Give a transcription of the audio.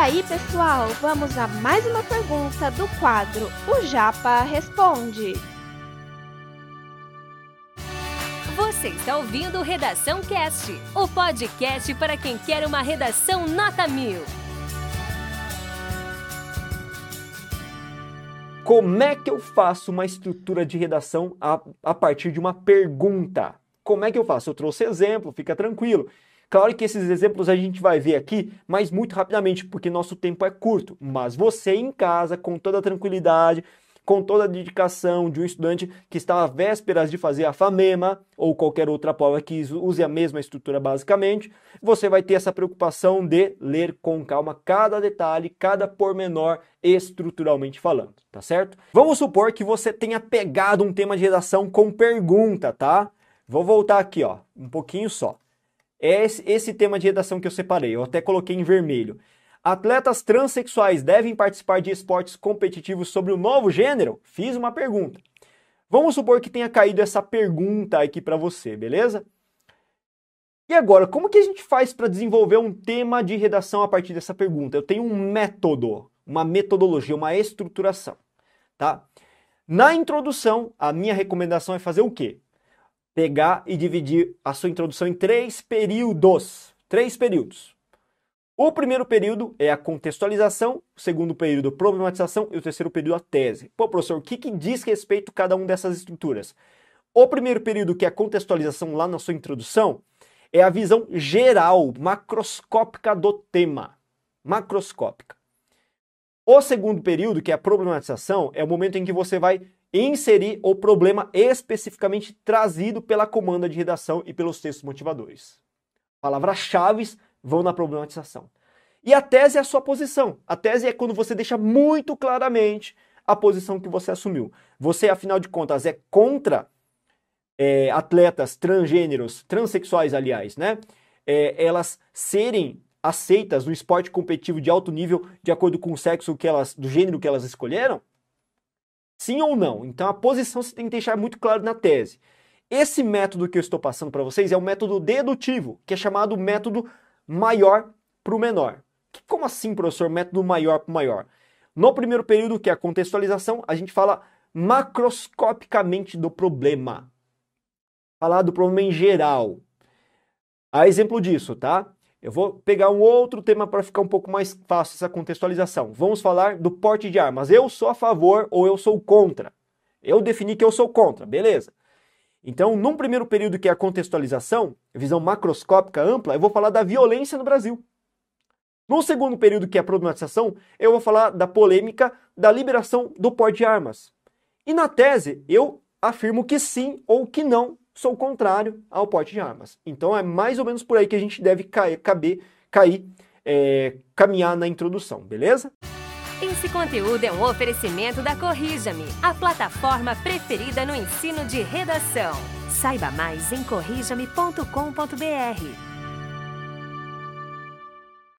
aí, pessoal, vamos a mais uma pergunta do quadro O Japa Responde. Você está ouvindo Redação Cast, o podcast para quem quer uma redação nota mil. Como é que eu faço uma estrutura de redação a, a partir de uma pergunta? Como é que eu faço? Eu trouxe exemplo, fica tranquilo. Claro que esses exemplos a gente vai ver aqui, mas muito rapidamente, porque nosso tempo é curto. Mas você em casa, com toda tranquilidade, com toda a dedicação de um estudante que está às vésperas de fazer a FAMEMA ou qualquer outra prova que use a mesma estrutura basicamente, você vai ter essa preocupação de ler com calma cada detalhe, cada pormenor estruturalmente falando, tá certo? Vamos supor que você tenha pegado um tema de redação com pergunta, tá? Vou voltar aqui, ó, um pouquinho só. É esse, tema de redação que eu separei, eu até coloquei em vermelho. Atletas transexuais devem participar de esportes competitivos sobre o novo gênero? Fiz uma pergunta. Vamos supor que tenha caído essa pergunta aqui para você, beleza? E agora, como que a gente faz para desenvolver um tema de redação a partir dessa pergunta? Eu tenho um método, uma metodologia, uma estruturação, tá? Na introdução, a minha recomendação é fazer o quê? Pegar e dividir a sua introdução em três períodos. Três períodos. O primeiro período é a contextualização, o segundo período, problematização e o terceiro período, a tese. Pô, professor, o que, que diz respeito a cada uma dessas estruturas? O primeiro período, que é a contextualização lá na sua introdução, é a visão geral, macroscópica do tema. Macroscópica. O segundo período, que é a problematização, é o momento em que você vai inserir o problema especificamente trazido pela comanda de redação e pelos textos motivadores. Palavras-chave vão na problematização. E a tese é a sua posição. A tese é quando você deixa muito claramente a posição que você assumiu. Você, afinal de contas, é contra é, atletas transgêneros, transexuais, aliás, né? É, elas serem aceitas no esporte competitivo de alto nível de acordo com o sexo que elas, do gênero que elas escolheram? Sim ou não? Então a posição você tem que deixar muito claro na tese. Esse método que eu estou passando para vocês é o método dedutivo, que é chamado método maior para o menor. Como assim, professor, método maior para o maior? No primeiro período, que é a contextualização, a gente fala macroscopicamente do problema. Falar do problema em geral. A exemplo disso, tá? Eu vou pegar um outro tema para ficar um pouco mais fácil essa contextualização. Vamos falar do porte de armas. Eu sou a favor ou eu sou contra? Eu defini que eu sou contra, beleza. Então, num primeiro período que é a contextualização, visão macroscópica ampla, eu vou falar da violência no Brasil. No segundo período, que é a problematização, eu vou falar da polêmica da liberação do porte de armas. E na tese, eu afirmo que sim ou que não sou contrário ao porte de armas. Então é mais ou menos por aí que a gente deve cair, caber, cair, é, caminhar na introdução, beleza? Esse conteúdo é um oferecimento da Corrija-me, a plataforma preferida no ensino de redação. Saiba mais em corrijame.com.br.